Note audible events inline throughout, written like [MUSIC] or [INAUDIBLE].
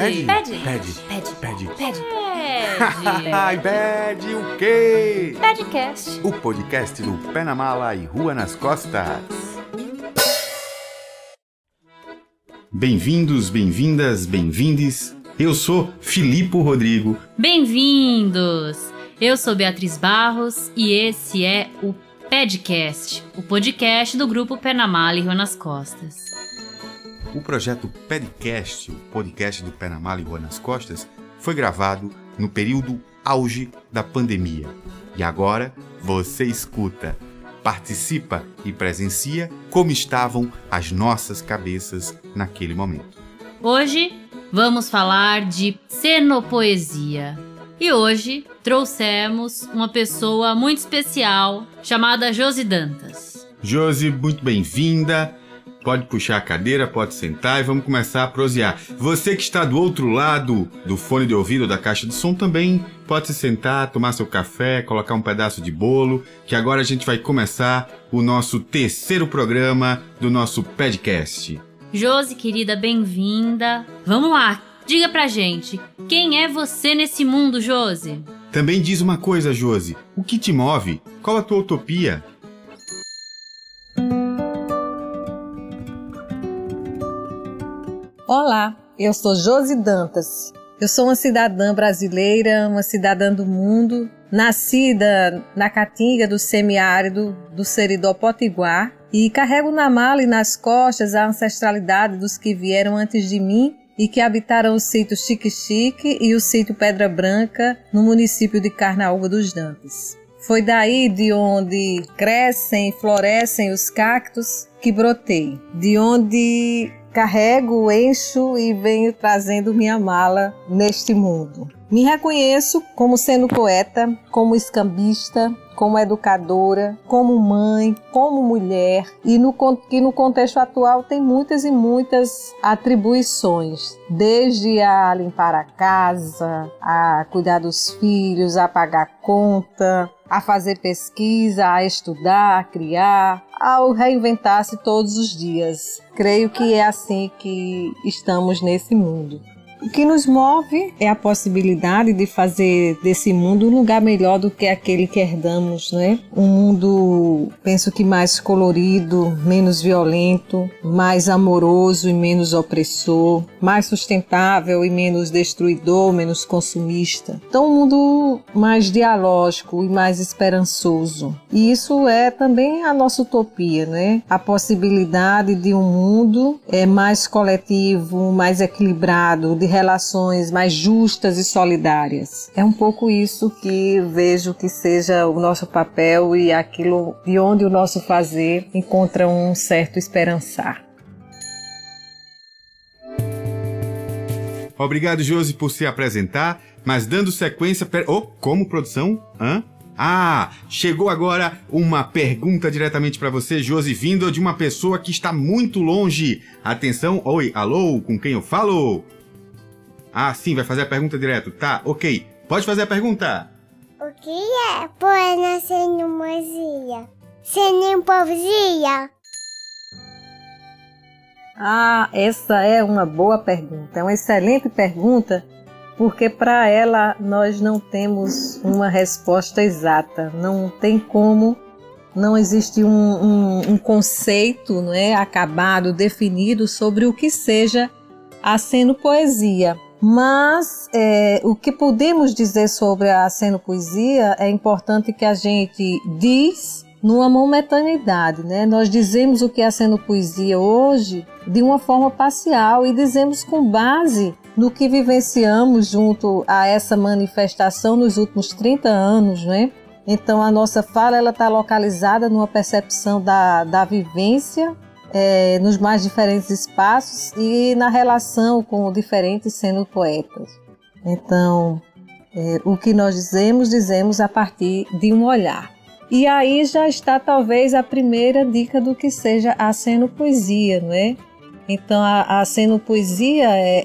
Pede. Pede. Pede. Pede. Pede. Pede. Ai, [LAUGHS] pede o quê? Pedcast. O podcast do Pé na Mala e Rua nas Costas. Bem-vindos, bem-vindas, bem-vindes. Eu sou Filipe Rodrigo. Bem-vindos! Eu sou Beatriz Barros e esse é o Pedcast, o podcast do grupo Pé na Mala e Rua nas Costas. O projeto Pedcast, o podcast do Pé na Mala e Rua nas Costas, foi gravado no período auge da pandemia. E agora você escuta, participa e presencia como estavam as nossas cabeças naquele momento. Hoje vamos falar de cenopoesia. E hoje trouxemos uma pessoa muito especial chamada Josi Dantas. Josi, muito bem-vinda. Pode puxar a cadeira, pode sentar e vamos começar a prosear. Você que está do outro lado do fone de ouvido da caixa de som também pode se sentar, tomar seu café, colocar um pedaço de bolo, que agora a gente vai começar o nosso terceiro programa do nosso podcast. Josi, querida, bem-vinda. Vamos lá, diga pra gente, quem é você nesse mundo, Josi? Também diz uma coisa, Josi. O que te move? Qual a tua utopia? Olá, eu sou Josi Dantas. Eu sou uma cidadã brasileira, uma cidadã do mundo, nascida na caatinga do semiárido do Seridó Potiguar e carrego na mala e nas costas a ancestralidade dos que vieram antes de mim e que habitaram o sítio Chique Chique e o sítio Pedra Branca, no município de Carnaúba dos Dantas. Foi daí de onde crescem e florescem os cactos que brotei, de onde carrego, encho e venho trazendo minha mala neste mundo. Me reconheço como sendo poeta, como escambista, como educadora, como mãe, como mulher e no, que no contexto atual tem muitas e muitas atribuições, desde a limpar a casa, a cuidar dos filhos, a pagar conta, a fazer pesquisa, a estudar, a criar, ao reinventar-se todos os dias. Creio que é assim que estamos nesse mundo. O que nos move é a possibilidade de fazer desse mundo um lugar melhor do que aquele que herdamos, né? Um mundo, penso que mais colorido, menos violento, mais amoroso e menos opressor, mais sustentável e menos destruidor, menos consumista. Então, um mundo mais dialógico e mais esperançoso. E isso é também a nossa utopia, né? A possibilidade de um mundo é mais coletivo, mais equilibrado, de relações mais justas e solidárias. É um pouco isso que vejo que seja o nosso papel e aquilo de onde o nosso fazer encontra um certo esperançar. Obrigado, Josi, por se apresentar, mas dando sequência. Per... Oh, como produção? Hã? Ah, chegou agora uma pergunta diretamente para você, Josi, vindo de uma pessoa que está muito longe. Atenção, oi, alô, com quem eu falo? Ah, sim, vai fazer a pergunta direto. Tá, ok. Pode fazer a pergunta. O que é poema sem poesia? Sem poesia? Ah, essa é uma boa pergunta. É uma excelente pergunta, porque para ela nós não temos uma resposta exata. Não tem como, não existe um, um, um conceito não é, acabado, definido sobre o que seja a sendo poesia. Mas é, o que podemos dizer sobre a poesia é importante que a gente diz numa momentaneidade, né? Nós dizemos o que é sendo poesia hoje de uma forma parcial e dizemos com base no que vivenciamos junto a essa manifestação nos últimos 30 anos, né? Então a nossa fala ela está localizada numa percepção da, da vivência é, nos mais diferentes espaços e na relação com diferentes sendo poetas. Então, é, o que nós dizemos, dizemos a partir de um olhar. E aí já está talvez a primeira dica do que seja a poesia, não é? Então a, a poesia é,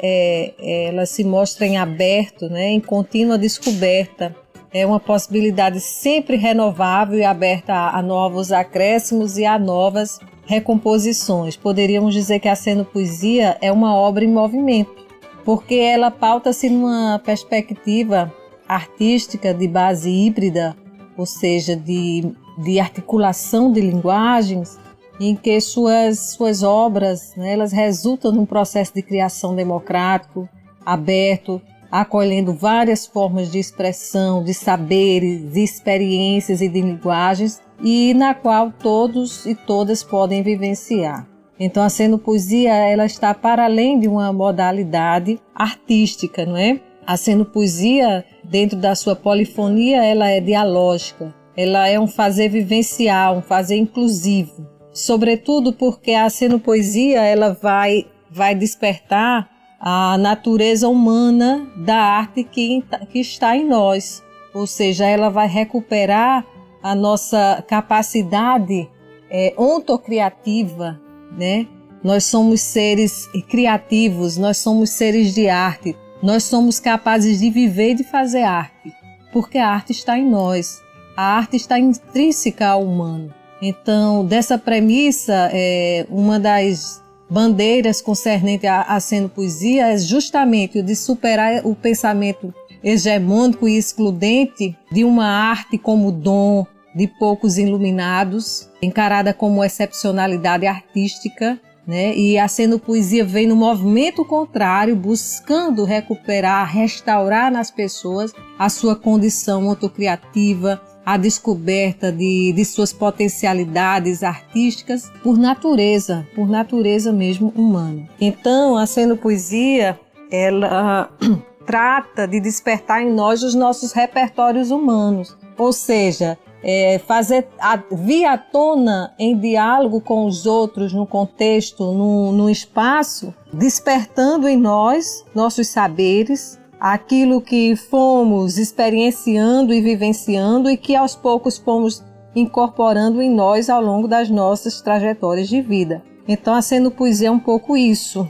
é, ela se mostra em aberto, né, em contínua descoberta. É uma possibilidade sempre renovável e aberta a, a novos acréscimos e a novas recomposições. Poderíamos dizer que a poesia é uma obra em movimento. porque ela pauta-se numa perspectiva artística de base híbrida, ou seja, de, de articulação de linguagens, em que suas, suas obras né, elas resultam num processo de criação democrático, aberto, acolhendo várias formas de expressão, de saberes, de experiências e de linguagens, e na qual todos e todas podem vivenciar. Então, a poesia ela está para além de uma modalidade artística, não é? A poesia dentro da sua polifonia, ela é dialógica, ela é um fazer vivencial, um fazer inclusivo. Sobretudo porque a poesia ela vai, vai despertar a natureza humana da arte que, que está em nós. Ou seja, ela vai recuperar a nossa capacidade é, ontocriativa, né? Nós somos seres criativos, nós somos seres de arte, nós somos capazes de viver e de fazer arte, porque a arte está em nós, a arte está intrínseca ao humano. Então, dessa premissa, é, uma das bandeiras concernente a, a sendo poesia é justamente o de superar o pensamento hegemônico e excludente de uma arte como dom de poucos iluminados, encarada como excepcionalidade artística, né? E a sendo poesia vem no movimento contrário, buscando recuperar, restaurar nas pessoas a sua condição autocriativa, a descoberta de, de suas potencialidades artísticas por natureza, por natureza mesmo humana. Então, a sendo poesia, ela [CLEARS THROAT] trata de despertar em nós os nossos repertórios humanos, ou seja, é, fazer a, vir à tona em diálogo com os outros no contexto, no, no espaço, despertando em nós nossos saberes, aquilo que fomos experienciando e vivenciando e que aos poucos fomos incorporando em nós ao longo das nossas trajetórias de vida. Então, a Sendo Poesia é um pouco isso,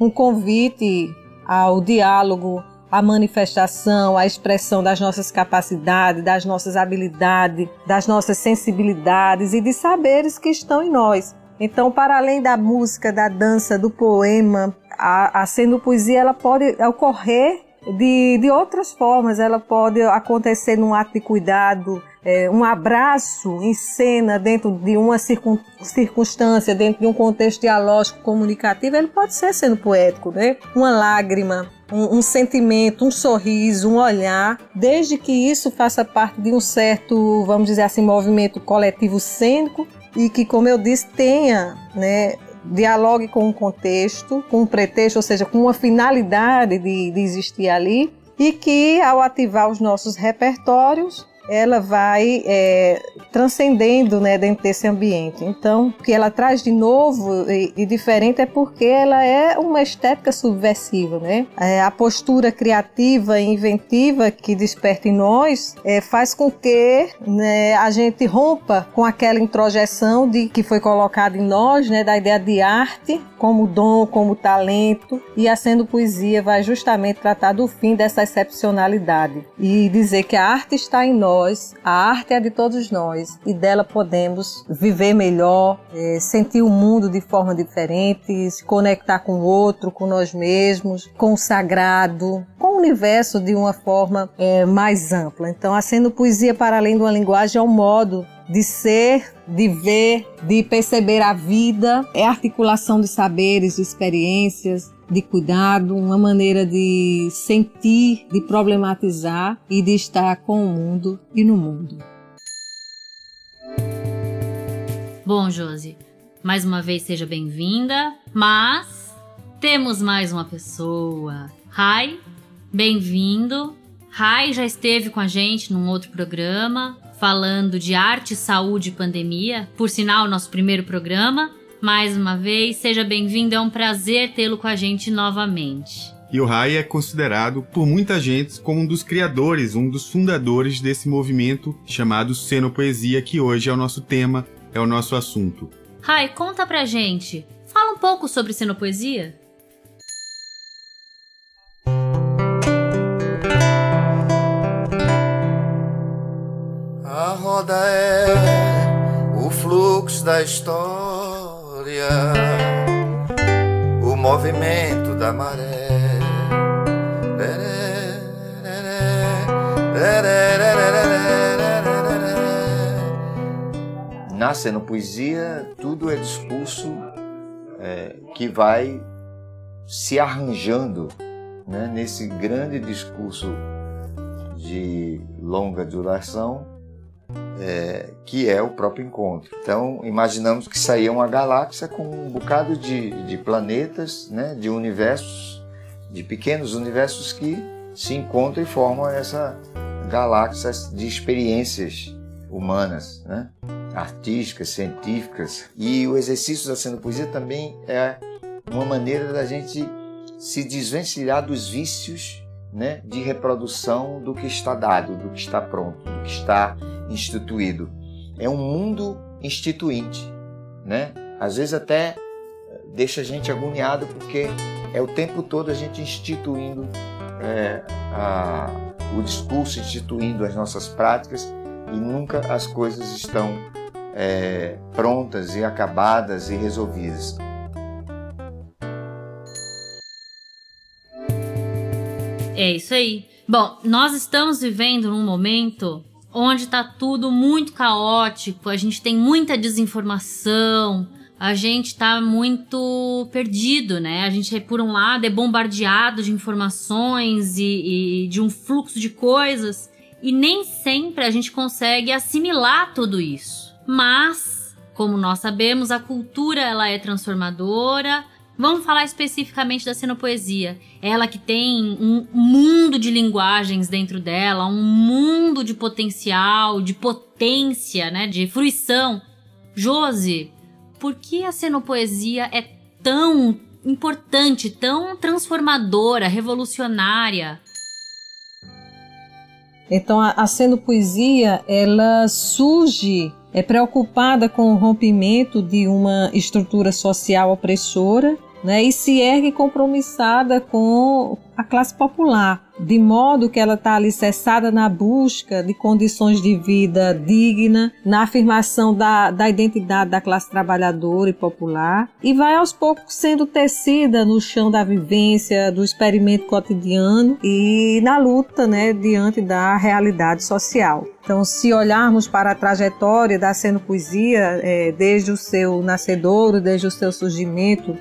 um convite ao diálogo, à manifestação, à expressão das nossas capacidades, das nossas habilidades, das nossas sensibilidades e de saberes que estão em nós. Então, para além da música, da dança, do poema, a, a sendo poesia ela pode ocorrer de, de outras formas. Ela pode acontecer num ato de cuidado, é, um abraço em cena dentro de uma circun, circunstância, dentro de um contexto dialógico comunicativo, ele pode ser sendo poético, né? Uma lágrima, um, um, sentimento, um sorriso, um olhar, desde que isso faça parte de um certo, vamos dizer assim, movimento coletivo cênico e que, como eu disse, tenha né, dialogue com um contexto, com um pretexto, ou seja, com uma finalidade de, de existir ali, e que ao ativar os nossos repertórios, ela vai é, transcendendo né, dentro desse ambiente. Então, o que ela traz de novo e, e diferente é porque ela é uma estética subversiva. Né? É, a postura criativa e inventiva que desperta em nós é, faz com que né, a gente rompa com aquela introjeção de que foi colocada em nós, né, da ideia de arte como dom, como talento, e a Sendo Poesia vai justamente tratar do fim dessa excepcionalidade e dizer que a arte está em nós nós, a arte é de todos nós e dela podemos viver melhor, é, sentir o mundo de forma diferente, se conectar com o outro, com nós mesmos, com o sagrado, com o universo de uma forma é, mais ampla. Então, a sendo poesia para além de uma linguagem é um modo de ser, de ver, de perceber a vida, é articulação de saberes, de experiências, de cuidado, uma maneira de sentir, de problematizar e de estar com o mundo e no mundo. Bom, Josi, mais uma vez seja bem-vinda, mas temos mais uma pessoa. Rai, bem-vindo. Rai já esteve com a gente num outro programa falando de arte, saúde e pandemia, por sinal, nosso primeiro programa. Mais uma vez, seja bem-vindo, é um prazer tê-lo com a gente novamente. E o Rai é considerado por muita gente como um dos criadores, um dos fundadores desse movimento chamado Cenopoesia, que hoje é o nosso tema, é o nosso assunto. Rai, conta pra gente. Fala um pouco sobre Cenopoesia. A roda é o fluxo da história o movimento da maré. Na no poesia, tudo é discurso é, que vai se arranjando né, nesse grande discurso de longa duração é, que é o próprio encontro. Então, imaginamos que saía uma galáxia com um bocado de, de planetas, né, de universos, de pequenos universos que se encontram e formam essa galáxia de experiências humanas, né? artísticas, científicas. E o exercício da cena poesia também é uma maneira da gente se desvencilhar dos vícios né, de reprodução do que está dado, do que está pronto, do que está instituído. É um mundo instituinte, né? Às vezes até deixa a gente agoniado porque é o tempo todo a gente instituindo é, a, o discurso, instituindo as nossas práticas e nunca as coisas estão é, prontas e acabadas e resolvidas. É isso aí. Bom, nós estamos vivendo num momento onde está tudo muito caótico, a gente tem muita desinformação, a gente está muito perdido, né? A gente, por um lado, é bombardeado de informações e, e de um fluxo de coisas e nem sempre a gente consegue assimilar tudo isso. Mas, como nós sabemos, a cultura ela é transformadora. Vamos falar especificamente da cenopoesia. Ela que tem um mundo de linguagens dentro dela, um mundo de potencial, de potência, né, de fruição. Josi, por que a cenopoesia é tão importante, tão transformadora, revolucionária? Então a, a sendo poesia, ela surge é preocupada com o rompimento de uma estrutura social opressora né, e se ergue compromissada com a classe popular de modo que ela está alicerçada na busca de condições de vida digna, na afirmação da, da identidade da classe trabalhadora e popular, e vai aos poucos sendo tecida no chão da vivência, do experimento cotidiano e na luta né, diante da realidade social. Então, se olharmos para a trajetória da Seno Poesia, é, desde o seu nascedouro, desde o seu surgimento,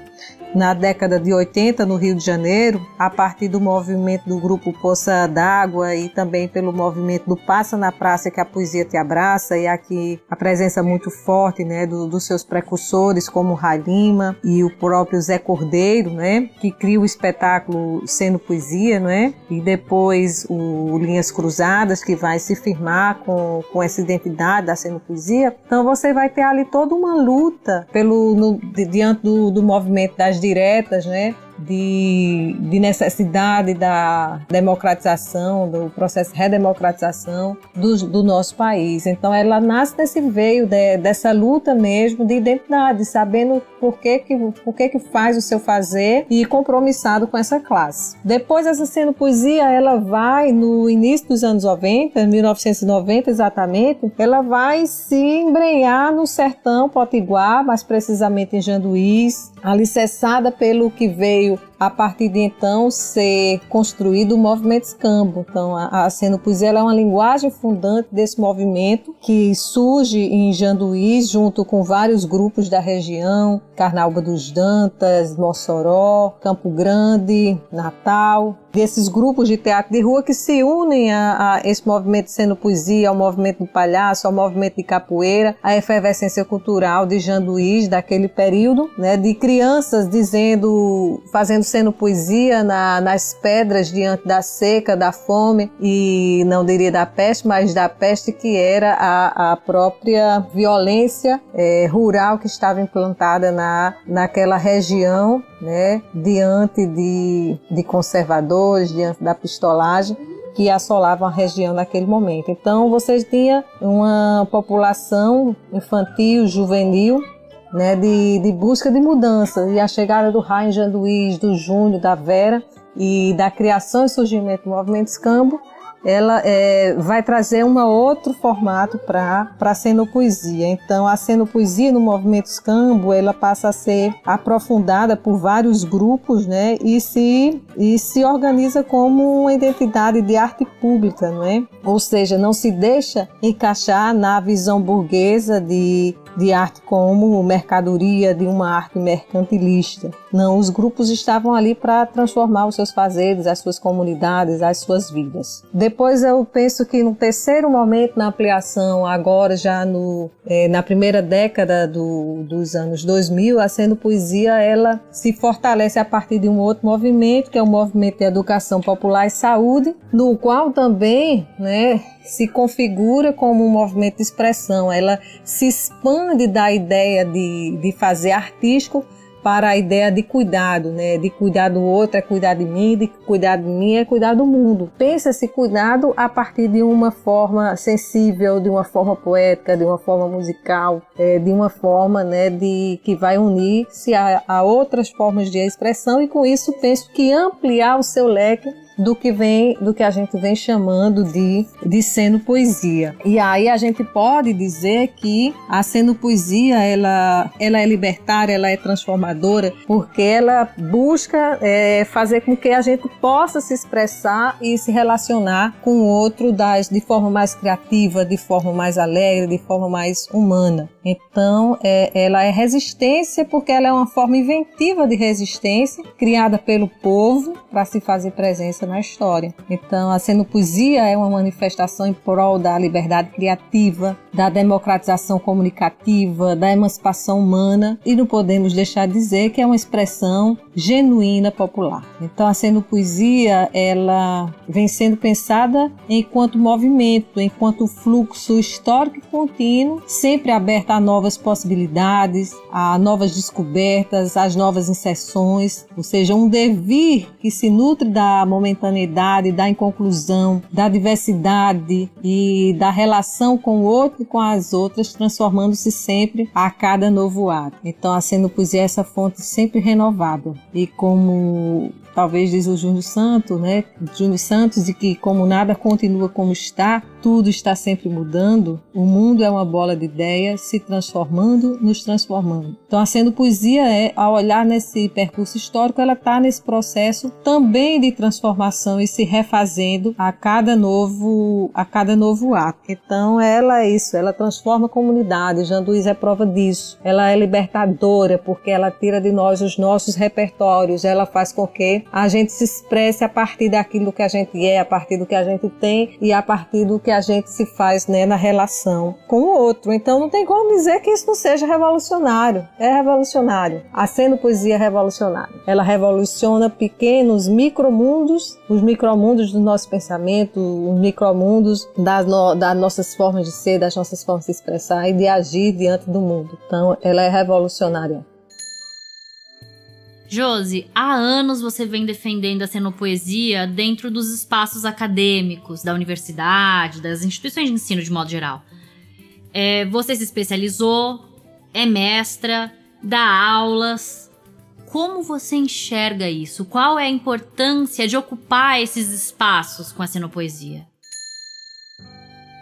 na década de 80 no Rio de Janeiro, a partir do movimento do grupo Poça d'Água e também pelo movimento do Passa na Praça que a poesia te abraça e aqui a presença muito forte, né, do, dos seus precursores como Rai Lima e o próprio Zé Cordeiro, né, que cria o espetáculo sendo poesia, né, e depois o Linhas Cruzadas que vai se firmar com, com essa identidade da sendo poesia. Então você vai ter ali toda uma luta pelo no, diante do, do movimento das diretas, né? De, de necessidade da democratização, do processo de redemocratização do, do nosso país. Então, ela nasce desse veio, de, dessa luta mesmo de identidade, sabendo por que, que, por que, que faz o seu fazer e compromissado com essa classe. Depois, essa sendo poesia, ela vai, no início dos anos 90, 1990 exatamente, ela vai se embrenhar no sertão potiguar, mais precisamente em Janduís, alicerçada pelo que veio you a partir de então ser construído o movimento escambo. Então, a, a Poesia é uma linguagem fundante desse movimento que surge em Janduís junto com vários grupos da região, Carnaúba dos Dantas, Mossoró, Campo Grande, Natal, desses grupos de teatro de rua que se unem a, a, esse movimento sendo poesia, ao movimento do palhaço, ao movimento de capoeira, a efervescência cultural de Janduís daquele período, né, de crianças dizendo, fazendo sendo poesia na, nas pedras diante da seca, da fome e não diria da peste, mas da peste que era a, a própria violência é, rural que estava implantada na, naquela região, né, diante de, de conservadores, diante da pistolagem que assolavam a região naquele momento. Então você tinha uma população infantil, juvenil, né, de, de busca de mudança. E a chegada do Rainha Luiz, do Júnior, da Vera e da criação e surgimento do movimento Escambo ela é, vai trazer um outro formato para a cenopoesia. Então, a cenopoesia no movimento escambo, ela passa a ser aprofundada por vários grupos, né? E se, e se organiza como uma identidade de arte pública, não é? Ou seja, não se deixa encaixar na visão burguesa de de arte como mercadoria de uma arte mercantilista. Não, os grupos estavam ali para transformar os seus fazeres, as suas comunidades, as suas vidas. Depois eu penso que no terceiro momento na ampliação, agora já no, é, na primeira década do, dos anos 2000, a Sendo Poesia ela se fortalece a partir de um outro movimento, que é o movimento de educação popular e saúde, no qual também né, se configura como um movimento de expressão, ela se expande da ideia de, de fazer artístico para a ideia de cuidado, né? De cuidar do outro é cuidar de mim, de cuidar de mim é cuidar do mundo. Pensa-se cuidado a partir de uma forma sensível, de uma forma poética, de uma forma musical, é, de uma forma, né, de que vai unir-se a, a outras formas de expressão e com isso penso que ampliar o seu leque do que vem, do que a gente vem chamando de, de sendo poesia. E aí a gente pode dizer que a sendo poesia ela, ela é libertária, ela é transformadora, porque ela busca é, fazer com que a gente possa se expressar e se relacionar com o outro das, de forma mais criativa, de forma mais alegre, de forma mais humana. Então, é, ela é resistência porque ela é uma forma inventiva de resistência criada pelo povo para se fazer presença na história. Então, a poesia é uma manifestação em prol da liberdade criativa, da democratização comunicativa, da emancipação humana e não podemos deixar de dizer que é uma expressão genuína popular. Então, a poesia ela vem sendo pensada enquanto movimento, enquanto fluxo histórico e contínuo, sempre aberto a novas possibilidades, a novas descobertas, às novas inserções, ou seja, um devir que se nutre da momento espontaneidade, da inconclusão, da diversidade e da relação com o outro e com as outras, transformando-se sempre a cada novo ato. Então, a sendo poesia é essa fonte sempre renovada. E como talvez diz o Júnior Santos, né? Júnior Santos, de que como nada continua como está, tudo está sempre mudando, o mundo é uma bola de ideias se transformando, nos transformando. Então, a sendo poesia é, ao olhar nesse percurso histórico, ela está nesse processo também de transformação e se refazendo a cada novo, a cada novo ato. Então, ela é isso, ela transforma a comunidade. Jean Duís é prova disso. Ela é libertadora porque ela tira de nós os nossos repertórios, ela faz com que a gente se expresse a partir daquilo que a gente é, a partir do que a gente tem e a partir do que a gente se faz né, na relação com o outro. Então não tem como dizer que isso não seja revolucionário. É revolucionário. A sendo poesia revolucionária. Ela revoluciona pequenos micromundos, os micromundos do nosso pensamento, os micromundos das, no, das nossas formas de ser, das nossas formas de se expressar e de agir diante do mundo. Então ela é revolucionária. Josi, há anos você vem defendendo a cenopoesia dentro dos espaços acadêmicos, da universidade, das instituições de ensino de modo geral. É, você se especializou, é mestra, dá aulas. Como você enxerga isso? Qual é a importância de ocupar esses espaços com a cenopoesia?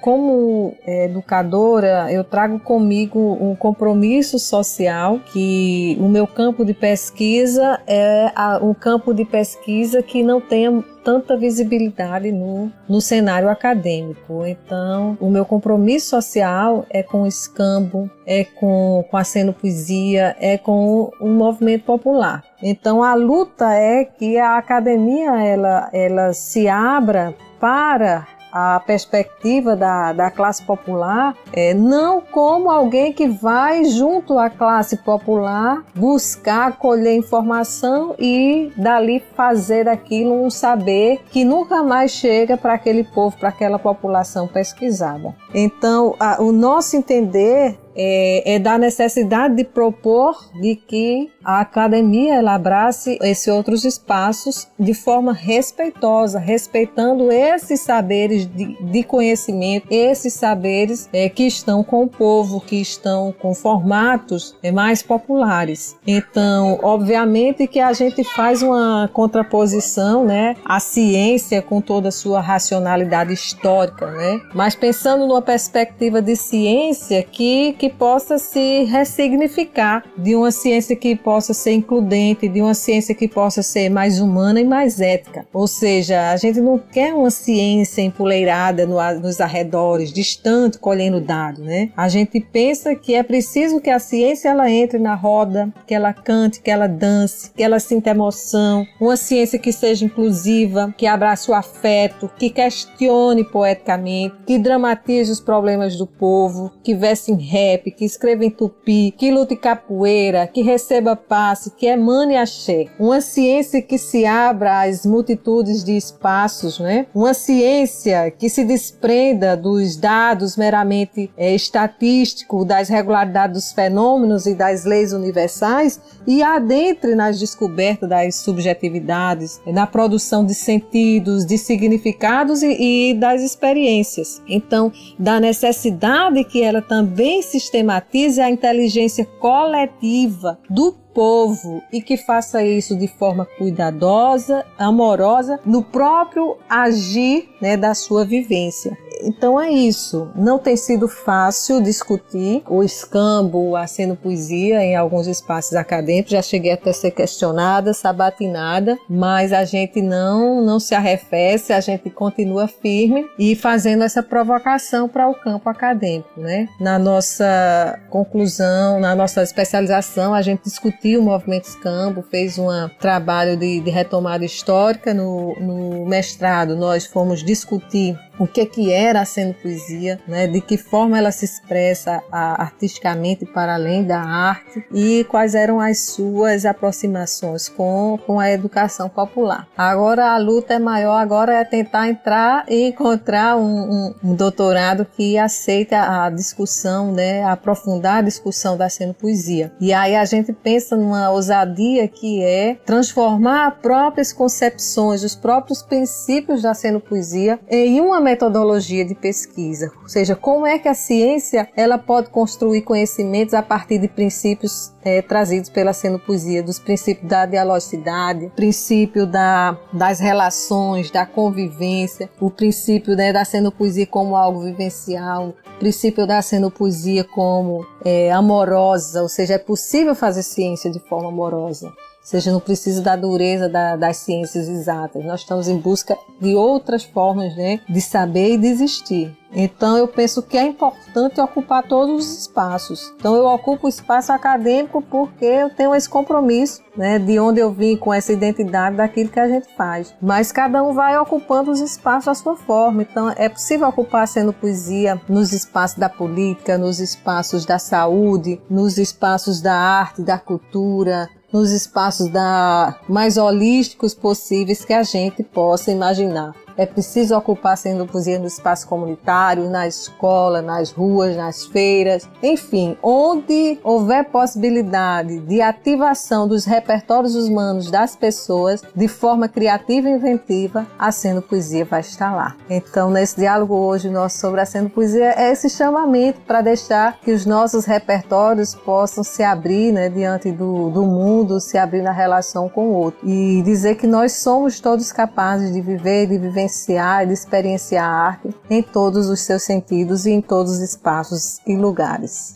Como é, educadora, eu trago comigo um compromisso social que o meu campo de pesquisa é um campo de pesquisa que não tem tanta visibilidade no, no cenário acadêmico. Então, o meu compromisso social é com o escambo, é com, com a poesia, é com o movimento popular. Então, a luta é que a academia ela, ela se abra para a perspectiva da, da classe popular, é, não como alguém que vai junto à classe popular buscar colher informação e dali fazer aquilo um saber que nunca mais chega para aquele povo, para aquela população pesquisada. Então, a, o nosso entender é, é, da necessidade de propor de que a academia ela abrace esses outros espaços de forma respeitosa, respeitando esses saberes de, de conhecimento, esses saberes é, que estão com o povo, que estão com formatos é, mais populares. Então, obviamente que a gente faz uma contraposição, né, à ciência com toda a sua racionalidade histórica, né, mas pensando numa perspectiva de ciência que, que possa se ressignificar, de uma ciência que possa ser includente, de uma ciência que possa ser mais humana e mais ética. Ou seja, a gente não quer uma ciência empoleirada no, nos arredores, distante, colhendo dados, né? A gente pensa que é preciso que a ciência ela entre na roda, que ela cante, que ela dance, que ela sinta emoção, uma ciência que seja inclusiva, que abrace o afeto, que questione poeticamente, que dramatize os problemas do povo, que verse em rap, que escreva em tupi, que lute capoeira, que receba passe, que emane axé. Uma ciência que se abra às multitudes de espaços, né? Uma ciência que se desprenda dos dados meramente é, estatísticos, das regularidades dos fenômenos e das leis universais e adentre nas descobertas das subjetividades, na produção de sentidos, de significados e, e das experiências. Então, da necessidade que ela também sistematize a inteligência coletiva do povo e que faça isso de forma cuidadosa, amorosa, no próprio agir né, da sua vivência. Então é isso. Não tem sido fácil discutir o escambo, a sendo poesia em alguns espaços acadêmicos. Já cheguei até a ser questionada, sabatinada, mas a gente não não se arrefece, a gente continua firme e fazendo essa provocação para o campo acadêmico, né? Na nossa conclusão, na nossa especialização, a gente discutiu o movimento escambo, fez um trabalho de, de retomada histórica no, no mestrado. Nós fomos discutir o que que era a sendo poesia, né? De que forma ela se expressa artisticamente para além da arte e quais eram as suas aproximações com, com a educação popular. Agora a luta é maior, agora é tentar entrar e encontrar um, um, um doutorado que aceite a discussão, né? Aprofundar a discussão da sendo poesia. E aí a gente pensa numa ousadia que é transformar as próprias concepções, os próprios princípios da sendo poesia em uma metodologia de pesquisa, ou seja, como é que a ciência ela pode construir conhecimentos a partir de princípios é, trazidos pela poesia, dos princípios da dialogicidade, princípio da, das relações, da convivência, o princípio né, da poesia como algo vivencial, o princípio da poesia como é, amorosa, ou seja, é possível fazer ciência de forma amorosa seja, não precisa da dureza da, das ciências exatas. Nós estamos em busca de outras formas né, de saber e de existir. Então eu penso que é importante ocupar todos os espaços. Então eu ocupo o espaço acadêmico porque eu tenho esse compromisso, né, de onde eu vim com essa identidade daquilo que a gente faz. Mas cada um vai ocupando os espaços à sua forma. Então é possível ocupar sendo poesia nos espaços da política, nos espaços da saúde, nos espaços da arte, da cultura, nos espaços da, mais holísticos possíveis que a gente possa imaginar. É preciso ocupar sendo poesia no espaço comunitário, na escola, nas ruas, nas feiras, enfim, onde houver possibilidade de ativação dos repertórios humanos das pessoas de forma criativa e inventiva, a Sendo Poesia vai estar lá. Então, nesse diálogo hoje nosso sobre a Sendo Poesia é esse chamamento para deixar que os nossos repertórios possam se abrir né, diante do, do mundo, se abrir na relação com o outro e dizer que nós somos todos capazes de viver, de viver vivenciar e experienciar a arte em todos os seus sentidos e em todos os espaços e lugares.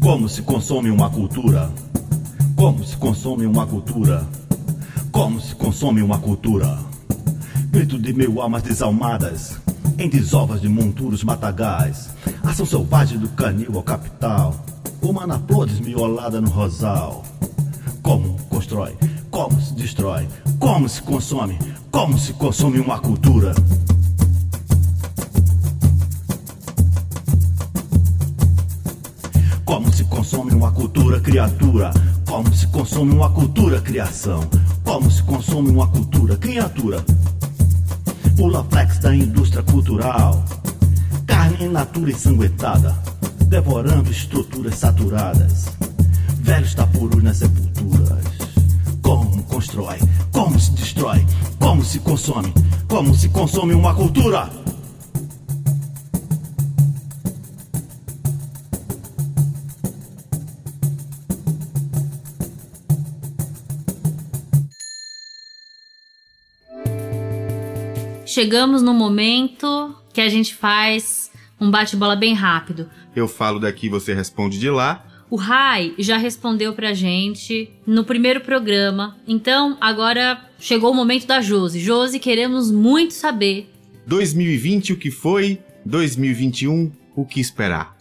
Como se consome uma cultura? Como se consome uma cultura? Como se consome uma cultura? Grito de mil almas desalmadas, em desovas de monturos matagais, ação selvagem do canil ao capital, uma anaplô desmiolada no rosal. Como constrói, como se destrói, como se consome, como se consome uma cultura. Como se consome uma cultura criatura, como se consome uma cultura criação, como se consome uma cultura criatura. Pula flex da indústria cultural Carne natura ensanguentada, devorando estruturas saturadas. Velhos tapuros nas sepulturas. Como constrói, como se destrói, como se consome, como se consome uma cultura. Chegamos no momento que a gente faz um bate-bola bem rápido. Eu falo daqui, você responde de lá. O Rai já respondeu pra gente no primeiro programa. Então, agora chegou o momento da Josi. Josi, queremos muito saber. 2020 o que foi, 2021 o que esperar.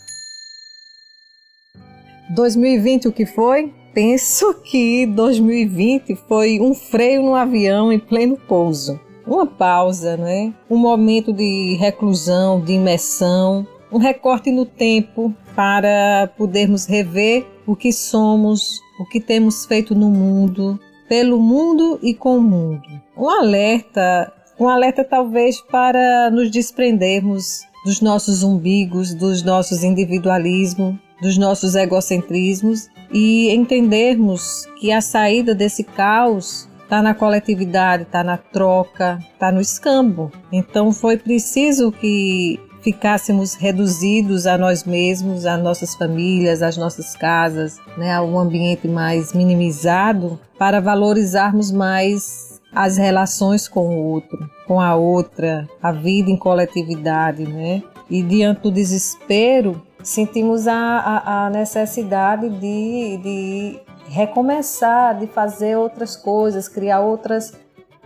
2020 o que foi? Penso que 2020 foi um freio no avião em pleno pouso uma pausa, né? um momento de reclusão, de imersão, um recorte no tempo para podermos rever o que somos, o que temos feito no mundo, pelo mundo e com o mundo. Um alerta, um alerta talvez para nos desprendermos dos nossos umbigos, dos nossos individualismos, dos nossos egocentrismos e entendermos que a saída desse caos está na coletividade, está na troca, está no escambo. Então foi preciso que ficássemos reduzidos a nós mesmos, às nossas famílias, às nossas casas, né, a um ambiente mais minimizado, para valorizarmos mais as relações com o outro, com a outra, a vida em coletividade, né? E diante do desespero, sentimos a, a, a necessidade de, de recomeçar, de fazer outras coisas, criar outras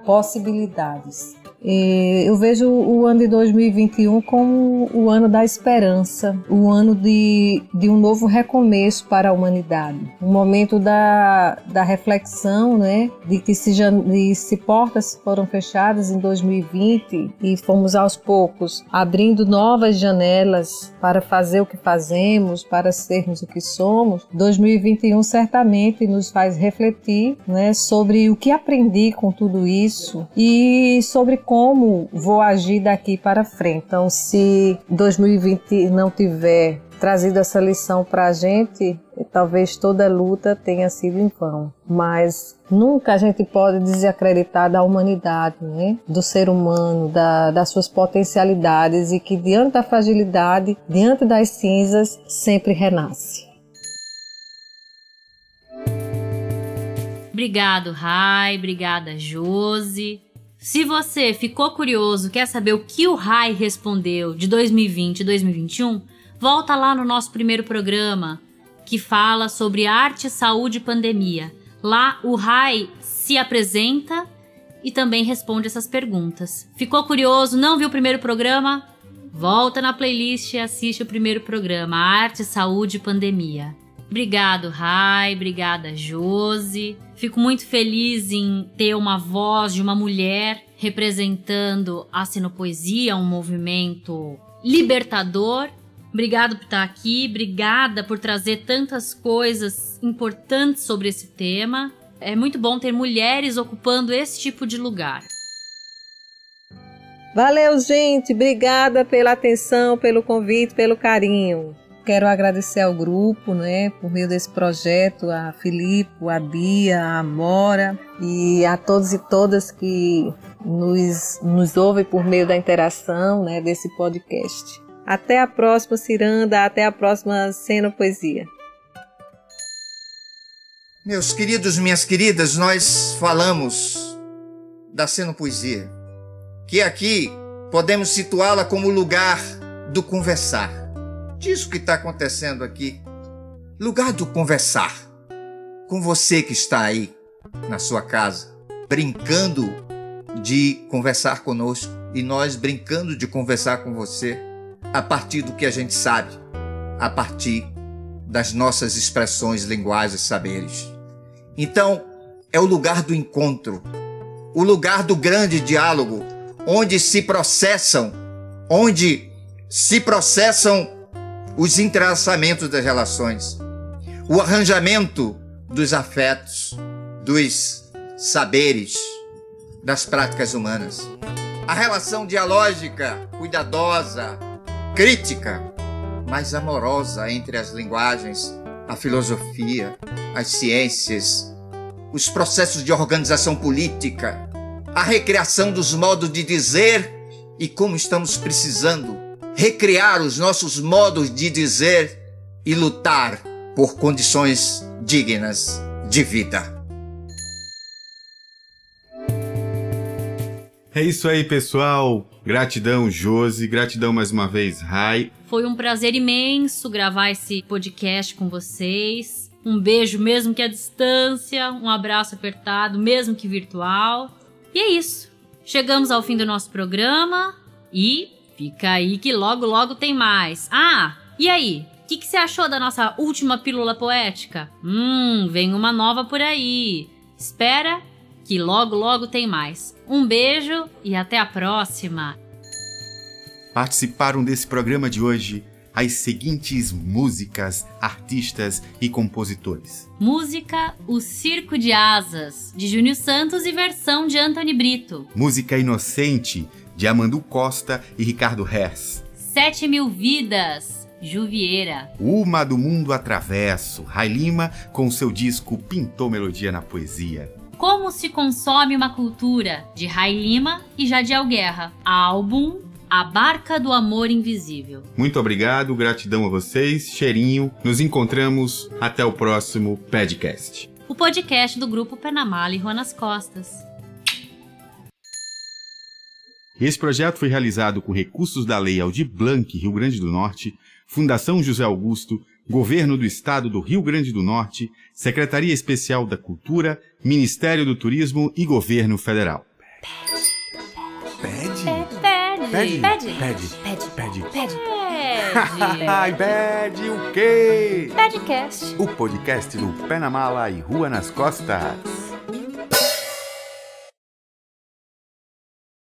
possibilidades. Eu vejo o ano de 2021 como o ano da esperança, o ano de, de um novo recomeço para a humanidade. Um momento da, da reflexão, né? De que se, de se portas foram fechadas em 2020 e fomos aos poucos abrindo novas janelas para fazer o que fazemos, para sermos o que somos. 2021 certamente nos faz refletir né, sobre o que aprendi com tudo isso e sobre como vou agir daqui para frente. Então, se 2020 não tiver trazido essa lição para a gente, talvez toda luta tenha sido em vão. Mas nunca a gente pode desacreditar da humanidade, né? do ser humano, da, das suas potencialidades e que diante da fragilidade, diante das cinzas, sempre renasce. Obrigado, Rai. Obrigada, Josi. Se você ficou curioso, quer saber o que o Rai respondeu de 2020 e 2021, volta lá no nosso primeiro programa que fala sobre arte, saúde e pandemia. Lá o Rai se apresenta e também responde essas perguntas. Ficou curioso? Não viu o primeiro programa? Volta na playlist e assiste o primeiro programa, Arte, Saúde e Pandemia. Obrigado, Rai. Obrigada, Josi. Fico muito feliz em ter uma voz de uma mulher representando a sinopoesia, um movimento libertador. Obrigado por estar aqui, obrigada por trazer tantas coisas importantes sobre esse tema. É muito bom ter mulheres ocupando esse tipo de lugar. Valeu, gente. Obrigada pela atenção, pelo convite, pelo carinho. Quero agradecer ao grupo, né, por meio desse projeto, a Filipe, a Bia, a Amora e a todos e todas que nos, nos ouvem por meio da interação, né, desse podcast. Até a próxima Ciranda, até a próxima Cena Poesia. Meus queridos, minhas queridas, nós falamos da Cena Poesia, que aqui podemos situá-la como lugar do conversar disso que está acontecendo aqui. Lugar do conversar com você que está aí na sua casa, brincando de conversar conosco e nós brincando de conversar com você a partir do que a gente sabe, a partir das nossas expressões, linguagens, saberes. Então, é o lugar do encontro, o lugar do grande diálogo, onde se processam, onde se processam os entrelaçamentos das relações, o arranjamento dos afetos, dos saberes, das práticas humanas. A relação dialógica, cuidadosa, crítica, mais amorosa entre as linguagens, a filosofia, as ciências, os processos de organização política, a recriação dos modos de dizer e como estamos precisando recriar os nossos modos de dizer e lutar por condições dignas de vida. É isso aí, pessoal. Gratidão, Josi. Gratidão mais uma vez, Rai. Foi um prazer imenso gravar esse podcast com vocês. Um beijo, mesmo que à distância. Um abraço apertado, mesmo que virtual. E é isso. Chegamos ao fim do nosso programa e fica aí que logo, logo tem mais. Ah, e aí? O que, que você achou da nossa última pílula poética? Hum, vem uma nova por aí. Espera que logo, logo tem mais. Um beijo e até a próxima! Participaram desse programa de hoje as seguintes músicas, artistas e compositores. Música O Circo de Asas, de Júnior Santos e versão de Anthony Brito. Música Inocente, de Amandu Costa e Ricardo Hess. Sete Mil Vidas, Juvieira. Uma do Mundo Atravesso, Rai Lima, com seu disco Pintou Melodia na Poesia. Como se consome uma cultura, de Rai Lima e Jadiel Guerra. Álbum A Barca do Amor Invisível. Muito obrigado, gratidão a vocês, cheirinho. Nos encontramos até o próximo podcast. O podcast do grupo Penamala e Rua nas Costas. Esse projeto foi realizado com recursos da Lei Aldir Blanc, Rio Grande do Norte, Fundação José Augusto, Governo do Estado do Rio Grande do Norte, Secretaria Especial da Cultura, Ministério do Turismo e Governo Federal. Pede. Pede. Pede. Pede. Pede. Pede. Pede. Pede. [LAUGHS] Ai, pede o quê? Pedcast. O podcast do Pé na Mala e Rua nas Costas.